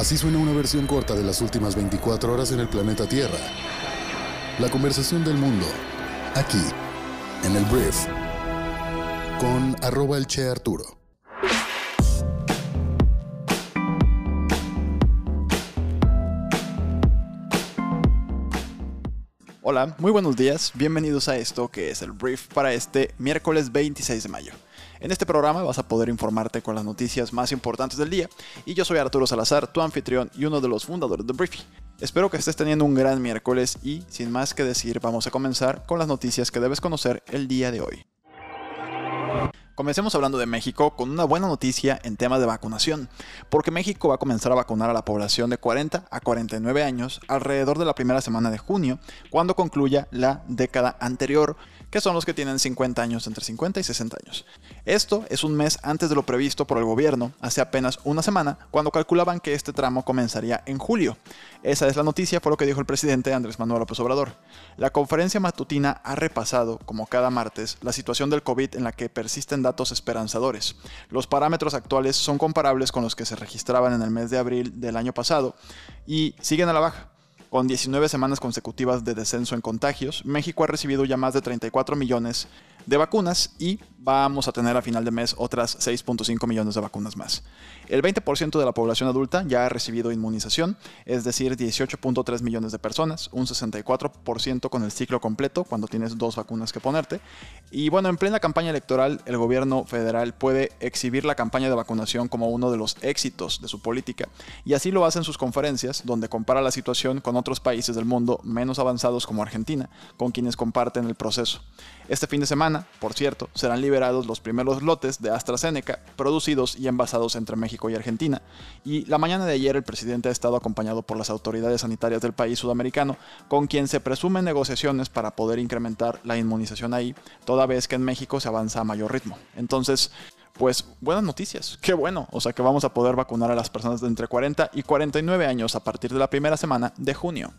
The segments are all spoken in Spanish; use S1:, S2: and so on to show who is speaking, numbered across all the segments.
S1: Así suena una versión corta de las últimas 24 horas en el planeta Tierra. La conversación del mundo, aquí, en el Brief, con arroba el Che Arturo.
S2: Hola, muy buenos días, bienvenidos a esto que es el Brief para este miércoles 26 de mayo. En este programa vas a poder informarte con las noticias más importantes del día y yo soy Arturo Salazar, tu anfitrión y uno de los fundadores de Briefy. Espero que estés teniendo un gran miércoles y sin más que decir vamos a comenzar con las noticias que debes conocer el día de hoy. Comencemos hablando de México con una buena noticia en temas de vacunación, porque México va a comenzar a vacunar a la población de 40 a 49 años alrededor de la primera semana de junio, cuando concluya la década anterior, que son los que tienen 50 años, entre 50 y 60 años. Esto es un mes antes de lo previsto por el gobierno, hace apenas una semana, cuando calculaban que este tramo comenzaría en julio. Esa es la noticia, por lo que dijo el presidente Andrés Manuel López Obrador. La conferencia matutina ha repasado, como cada martes, la situación del COVID en la que persisten datos esperanzadores. Los parámetros actuales son comparables con los que se registraban en el mes de abril del año pasado y siguen a la baja. Con 19 semanas consecutivas de descenso en contagios, México ha recibido ya más de 34 millones de vacunas y vamos a tener a final de mes otras 6.5 millones de vacunas más. El 20% de la población adulta ya ha recibido inmunización, es decir, 18.3 millones de personas, un 64% con el ciclo completo cuando tienes dos vacunas que ponerte. Y bueno, en plena campaña electoral, el gobierno federal puede exhibir la campaña de vacunación como uno de los éxitos de su política, y así lo hace en sus conferencias, donde compara la situación con otros países del mundo menos avanzados como Argentina, con quienes comparten el proceso. Este fin de semana, por cierto, serán liberados los primeros lotes de AstraZeneca producidos y envasados entre México y Argentina. Y la mañana de ayer el presidente ha estado acompañado por las autoridades sanitarias del país sudamericano, con quien se presumen negociaciones para poder incrementar la inmunización ahí, toda vez que en México se avanza a mayor ritmo. Entonces, pues buenas noticias, qué bueno, o sea que vamos a poder vacunar a las personas de entre 40 y 49 años a partir de la primera semana de junio.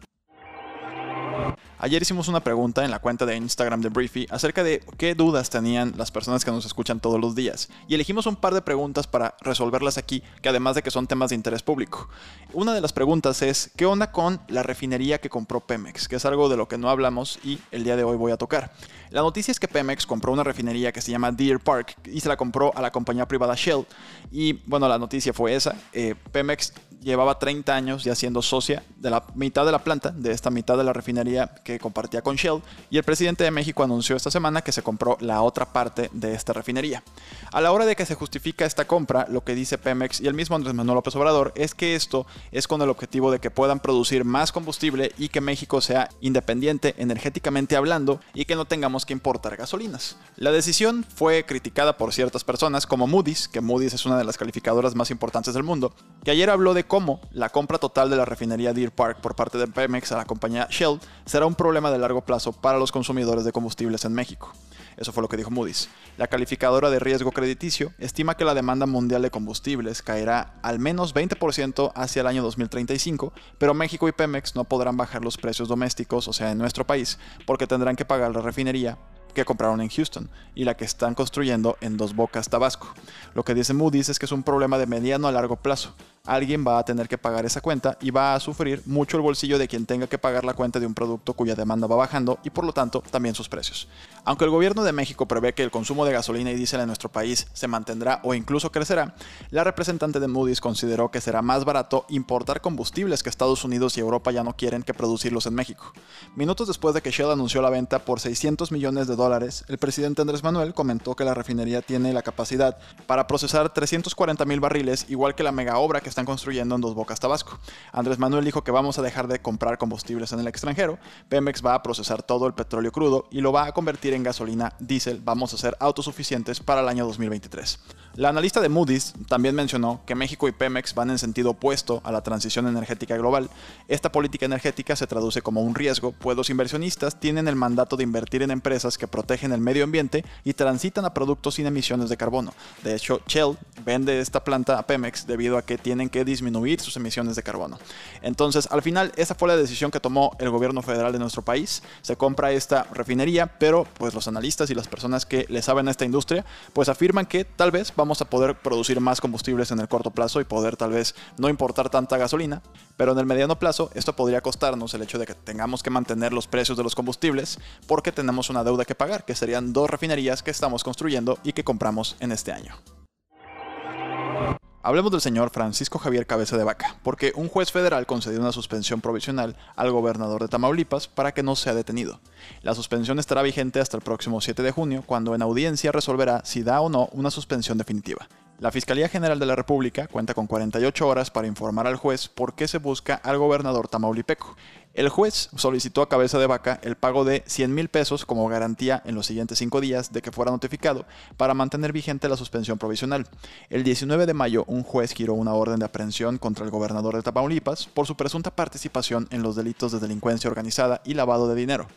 S2: Ayer hicimos una pregunta en la cuenta de Instagram de Briefy acerca de qué dudas tenían las personas que nos escuchan todos los días. Y elegimos un par de preguntas para resolverlas aquí, que además de que son temas de interés público. Una de las preguntas es, ¿qué onda con la refinería que compró Pemex? Que es algo de lo que no hablamos y el día de hoy voy a tocar. La noticia es que Pemex compró una refinería que se llama Deer Park y se la compró a la compañía privada Shell. Y bueno, la noticia fue esa. Eh, Pemex llevaba 30 años ya siendo socia de la mitad de la planta, de esta mitad de la refinería que compartía con Shell, y el presidente de México anunció esta semana que se compró la otra parte de esta refinería. A la hora de que se justifica esta compra, lo que dice Pemex y el mismo Andrés Manuel López Obrador es que esto es con el objetivo de que puedan producir más combustible y que México sea independiente energéticamente hablando y que no tengamos que importar gasolinas. La decisión fue criticada por ciertas personas como Moody's, que Moody's es una de las calificadoras más importantes del mundo, que ayer habló de cómo la compra total de la refinería Deer Park por parte de Pemex a la compañía Shell será un problema de largo plazo para los consumidores de combustibles en México. Eso fue lo que dijo Moody's. La calificadora de riesgo crediticio estima que la demanda mundial de combustibles caerá al menos 20% hacia el año 2035, pero México y Pemex no podrán bajar los precios domésticos, o sea, en nuestro país, porque tendrán que pagar la refinería que compraron en Houston y la que están construyendo en Dos Bocas, Tabasco. Lo que dice Moody's es que es un problema de mediano a largo plazo. Alguien va a tener que pagar esa cuenta y va a sufrir mucho el bolsillo de quien tenga que pagar la cuenta de un producto cuya demanda va bajando y por lo tanto también sus precios. Aunque el gobierno de México prevé que el consumo de gasolina y diésel en nuestro país se mantendrá o incluso crecerá, la representante de Moody's consideró que será más barato importar combustibles que Estados Unidos y Europa ya no quieren que producirlos en México. Minutos después de que Shell anunció la venta por 600 millones de dólares, el presidente Andrés Manuel comentó que la refinería tiene la capacidad para procesar 340 mil barriles, igual que la mega obra que están construyendo en Dos Bocas, Tabasco. Andrés Manuel dijo que vamos a dejar de comprar combustibles en el extranjero, Pemex va a procesar todo el petróleo crudo y lo va a convertir en gasolina diésel, vamos a ser autosuficientes para el año 2023. La analista de Moody's también mencionó que México y Pemex van en sentido opuesto a la transición energética global. Esta política energética se traduce como un riesgo, pues los inversionistas tienen el mandato de invertir en empresas que protegen el medio ambiente y transitan a productos sin emisiones de carbono. De hecho, Shell vende esta planta a Pemex debido a que tiene tienen que disminuir sus emisiones de carbono. Entonces, al final, esa fue la decisión que tomó el gobierno federal de nuestro país. Se compra esta refinería, pero pues los analistas y las personas que le saben a esta industria, pues afirman que tal vez vamos a poder producir más combustibles en el corto plazo y poder tal vez no importar tanta gasolina, pero en el mediano plazo esto podría costarnos el hecho de que tengamos que mantener los precios de los combustibles porque tenemos una deuda que pagar, que serían dos refinerías que estamos construyendo y que compramos en este año. Hablemos del señor Francisco Javier Cabeza de Vaca, porque un juez federal concedió una suspensión provisional al gobernador de Tamaulipas para que no sea detenido. La suspensión estará vigente hasta el próximo 7 de junio, cuando en audiencia resolverá si da o no una suspensión definitiva. La Fiscalía General de la República cuenta con 48 horas para informar al juez por qué se busca al gobernador tamaulipeco. El juez solicitó a cabeza de vaca el pago de 100 mil pesos como garantía en los siguientes cinco días de que fuera notificado para mantener vigente la suspensión provisional. El 19 de mayo, un juez giró una orden de aprehensión contra el gobernador de Tamaulipas por su presunta participación en los delitos de delincuencia organizada y lavado de dinero.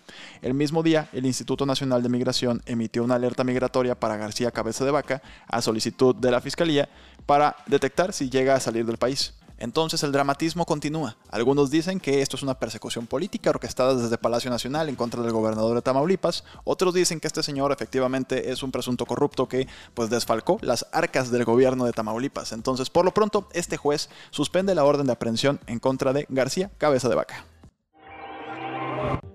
S2: El mismo día, el Instituto Nacional de Migración emitió una alerta migratoria para García Cabeza de Vaca a solicitud de la Fiscalía para detectar si llega a salir del país. Entonces el dramatismo continúa. Algunos dicen que esto es una persecución política orquestada desde Palacio Nacional en contra del gobernador de Tamaulipas. Otros dicen que este señor efectivamente es un presunto corrupto que pues desfalcó las arcas del gobierno de Tamaulipas. Entonces, por lo pronto, este juez suspende la orden de aprehensión en contra de García Cabeza de Vaca.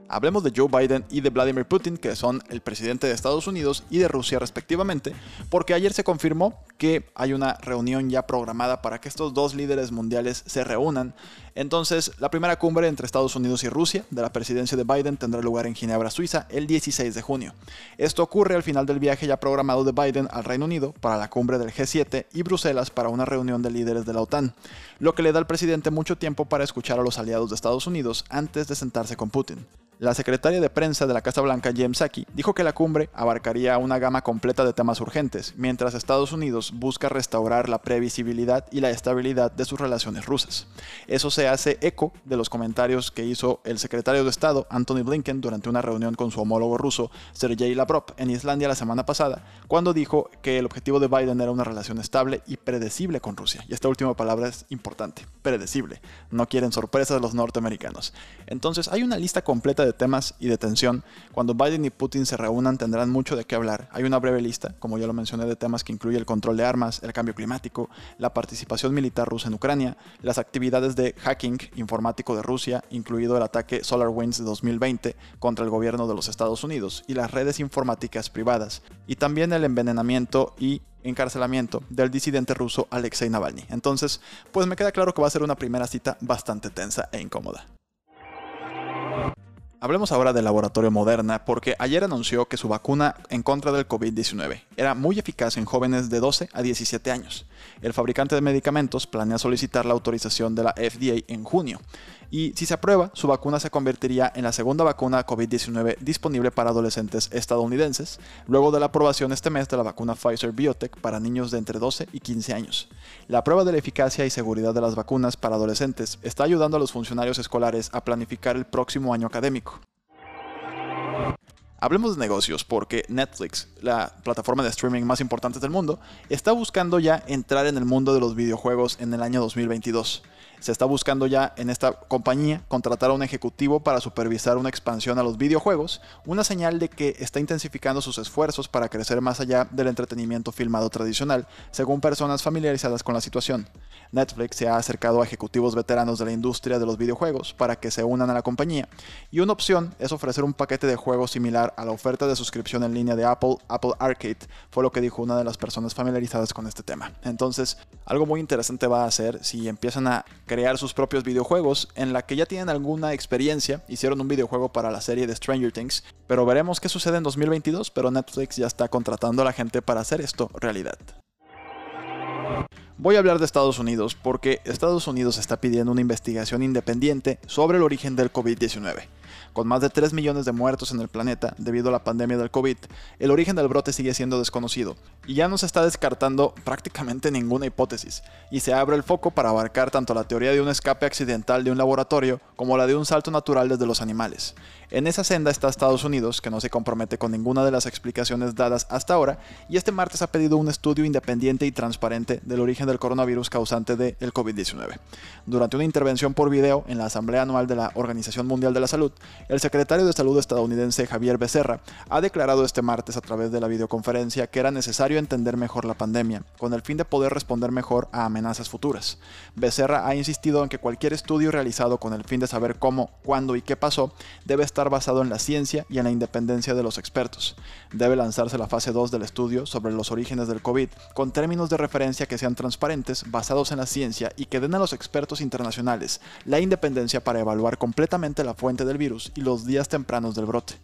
S2: Hablemos de Joe Biden y de Vladimir Putin, que son el presidente de Estados Unidos y de Rusia respectivamente, porque ayer se confirmó que hay una reunión ya programada para que estos dos líderes mundiales se reúnan. Entonces, la primera cumbre entre Estados Unidos y Rusia de la presidencia de Biden tendrá lugar en Ginebra, Suiza, el 16 de junio. Esto ocurre al final del viaje ya programado de Biden al Reino Unido para la cumbre del G7 y Bruselas para una reunión de líderes de la OTAN, lo que le da al presidente mucho tiempo para escuchar a los aliados de Estados Unidos antes de sentarse con Putin. La secretaria de prensa de la Casa Blanca, Jem Psaki, dijo que la cumbre abarcaría una gama completa de temas urgentes, mientras Estados Unidos busca restaurar la previsibilidad y la estabilidad de sus relaciones rusas. Eso se hace eco de los comentarios que hizo el secretario de Estado, Anthony Blinken, durante una reunión con su homólogo ruso, Sergei Lavrov, en Islandia la semana pasada, cuando dijo que el objetivo de Biden era una relación estable y predecible con Rusia. Y esta última palabra es importante, predecible. No quieren sorpresas los norteamericanos. Entonces hay una lista completa de de temas y de tensión. Cuando Biden y Putin se reúnan tendrán mucho de qué hablar. Hay una breve lista, como ya lo mencioné, de temas que incluye el control de armas, el cambio climático, la participación militar rusa en Ucrania, las actividades de hacking informático de Rusia, incluido el ataque SolarWinds de 2020 contra el gobierno de los Estados Unidos y las redes informáticas privadas, y también el envenenamiento y encarcelamiento del disidente ruso Alexei Navalny. Entonces, pues me queda claro que va a ser una primera cita bastante tensa e incómoda. Hablemos ahora del laboratorio Moderna porque ayer anunció que su vacuna en contra del COVID-19 era muy eficaz en jóvenes de 12 a 17 años. El fabricante de medicamentos planea solicitar la autorización de la FDA en junio y si se aprueba, su vacuna se convertiría en la segunda vacuna COVID-19 disponible para adolescentes estadounidenses, luego de la aprobación este mes de la vacuna Pfizer Biotech para niños de entre 12 y 15 años. La prueba de la eficacia y seguridad de las vacunas para adolescentes está ayudando a los funcionarios escolares a planificar el próximo año académico. Hablemos de negocios porque Netflix, la plataforma de streaming más importante del mundo, está buscando ya entrar en el mundo de los videojuegos en el año 2022 se está buscando ya en esta compañía contratar a un ejecutivo para supervisar una expansión a los videojuegos, una señal de que está intensificando sus esfuerzos para crecer más allá del entretenimiento filmado tradicional, según personas familiarizadas con la situación. Netflix se ha acercado a ejecutivos veteranos de la industria de los videojuegos para que se unan a la compañía, y una opción es ofrecer un paquete de juegos similar a la oferta de suscripción en línea de Apple, Apple Arcade, fue lo que dijo una de las personas familiarizadas con este tema. Entonces, algo muy interesante va a ser si empiezan a crear sus propios videojuegos, en la que ya tienen alguna experiencia, hicieron un videojuego para la serie de Stranger Things, pero veremos qué sucede en 2022, pero Netflix ya está contratando a la gente para hacer esto realidad. Voy a hablar de Estados Unidos porque Estados Unidos está pidiendo una investigación independiente sobre el origen del COVID-19. Con más de 3 millones de muertos en el planeta debido a la pandemia del COVID, el origen del brote sigue siendo desconocido y ya no se está descartando prácticamente ninguna hipótesis, y se abre el foco para abarcar tanto la teoría de un escape accidental de un laboratorio como la de un salto natural desde los animales. En esa senda está Estados Unidos, que no se compromete con ninguna de las explicaciones dadas hasta ahora, y este martes ha pedido un estudio independiente y transparente del origen del coronavirus causante del COVID-19. Durante una intervención por video en la Asamblea Anual de la Organización Mundial de la Salud, el secretario de Salud estadounidense Javier Becerra ha declarado este martes a través de la videoconferencia que era necesario entender mejor la pandemia, con el fin de poder responder mejor a amenazas futuras. Becerra ha insistido en que cualquier estudio realizado con el fin de saber cómo, cuándo y qué pasó debe estar basado en la ciencia y en la independencia de los expertos. Debe lanzarse la fase 2 del estudio sobre los orígenes del COVID, con términos de referencia que sean transparentes, basados en la ciencia y que den a los expertos internacionales la independencia para evaluar completamente la fuente del virus y los días tempranos del brote.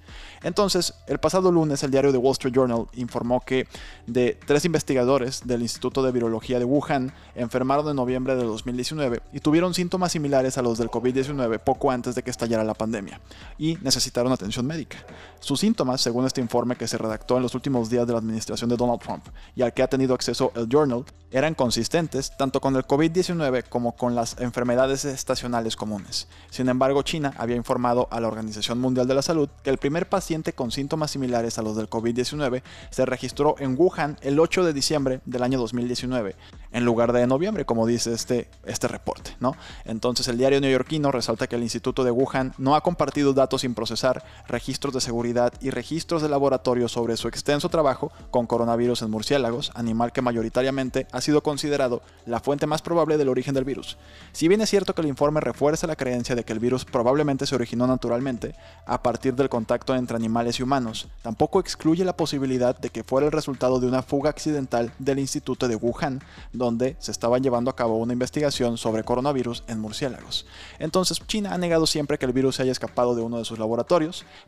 S2: Entonces, el pasado lunes el diario The Wall Street Journal informó que de tres investigadores del Instituto de Virología de Wuhan enfermaron en noviembre de 2019 y tuvieron síntomas similares a los del COVID-19 poco antes de que estallara la pandemia y necesitaron atención médica. Sus síntomas, según este informe que se redactó en los últimos días de la administración de Donald Trump y al que ha tenido acceso el Journal, eran consistentes tanto con el COVID-19 como con las enfermedades estacionales comunes. Sin embargo, China había informado a la Organización Mundial de la Salud que el primer paciente con síntomas similares a los del COVID-19 se registró en Wuhan el 8 de diciembre del año 2019, en lugar de noviembre, como dice este, este reporte. ¿no? Entonces el diario neoyorquino resalta que el Instituto de Wuhan no ha compartido datos procesar, registros de seguridad y registros de laboratorio sobre su extenso trabajo con coronavirus en murciélagos, animal que mayoritariamente ha sido considerado la fuente más probable del origen del virus. Si bien es cierto que el informe refuerza la creencia de que el virus probablemente se originó naturalmente a partir del contacto entre animales y humanos, tampoco excluye la posibilidad de que fuera el resultado de una fuga accidental del Instituto de Wuhan, donde se estaba llevando a cabo una investigación sobre coronavirus en murciélagos. Entonces, China ha negado siempre que el virus se haya escapado de uno de sus laboratorios,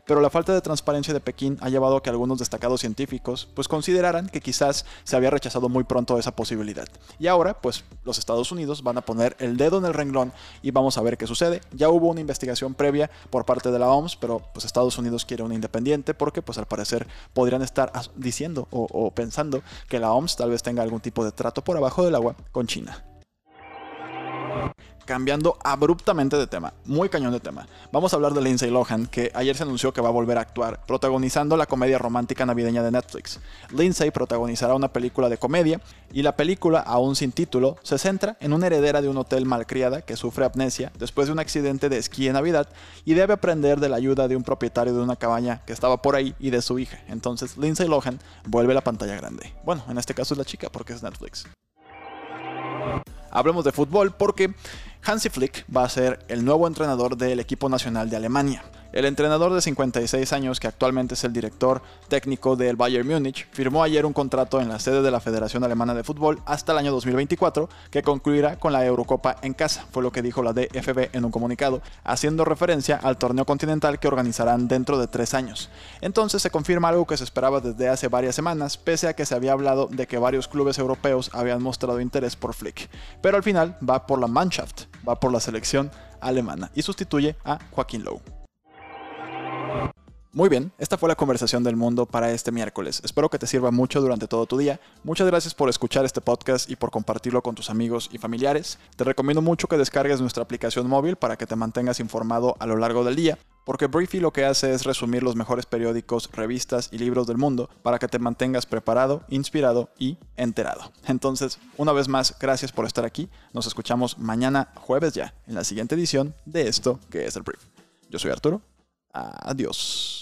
S2: pero la falta de transparencia de Pekín ha llevado a que algunos destacados científicos pues consideraran que quizás se había rechazado muy pronto esa posibilidad. Y ahora, pues los Estados Unidos van a poner el dedo en el renglón y vamos a ver qué sucede. Ya hubo una investigación previa por parte de la OMS, pero pues Estados Unidos quiere una independiente porque pues al parecer podrían estar diciendo o pensando que la OMS tal vez tenga algún tipo de trato por abajo del agua con China cambiando abruptamente de tema, muy cañón de tema. Vamos a hablar de Lindsay Lohan, que ayer se anunció que va a volver a actuar, protagonizando la comedia romántica navideña de Netflix. Lindsay protagonizará una película de comedia, y la película, aún sin título, se centra en una heredera de un hotel malcriada que sufre amnesia después de un accidente de esquí en Navidad y debe aprender de la ayuda de un propietario de una cabaña que estaba por ahí y de su hija. Entonces Lindsay Lohan vuelve a la pantalla grande. Bueno, en este caso es la chica porque es Netflix. Hablemos de fútbol porque Hansi Flick va a ser el nuevo entrenador del equipo nacional de Alemania. El entrenador de 56 años, que actualmente es el director técnico del Bayern Múnich, firmó ayer un contrato en la sede de la Federación Alemana de Fútbol hasta el año 2024, que concluirá con la Eurocopa en casa, fue lo que dijo la DFB en un comunicado, haciendo referencia al torneo continental que organizarán dentro de tres años. Entonces se confirma algo que se esperaba desde hace varias semanas, pese a que se había hablado de que varios clubes europeos habían mostrado interés por Flick. Pero al final va por la Mannschaft, va por la selección alemana y sustituye a Joaquín Lowe. Muy bien, esta fue la conversación del mundo para este miércoles. Espero que te sirva mucho durante todo tu día. Muchas gracias por escuchar este podcast y por compartirlo con tus amigos y familiares. Te recomiendo mucho que descargues nuestra aplicación móvil para que te mantengas informado a lo largo del día, porque Briefy lo que hace es resumir los mejores periódicos, revistas y libros del mundo para que te mantengas preparado, inspirado y enterado. Entonces, una vez más, gracias por estar aquí. Nos escuchamos mañana jueves ya en la siguiente edición de esto que es el Brief. Yo soy Arturo. Adiós.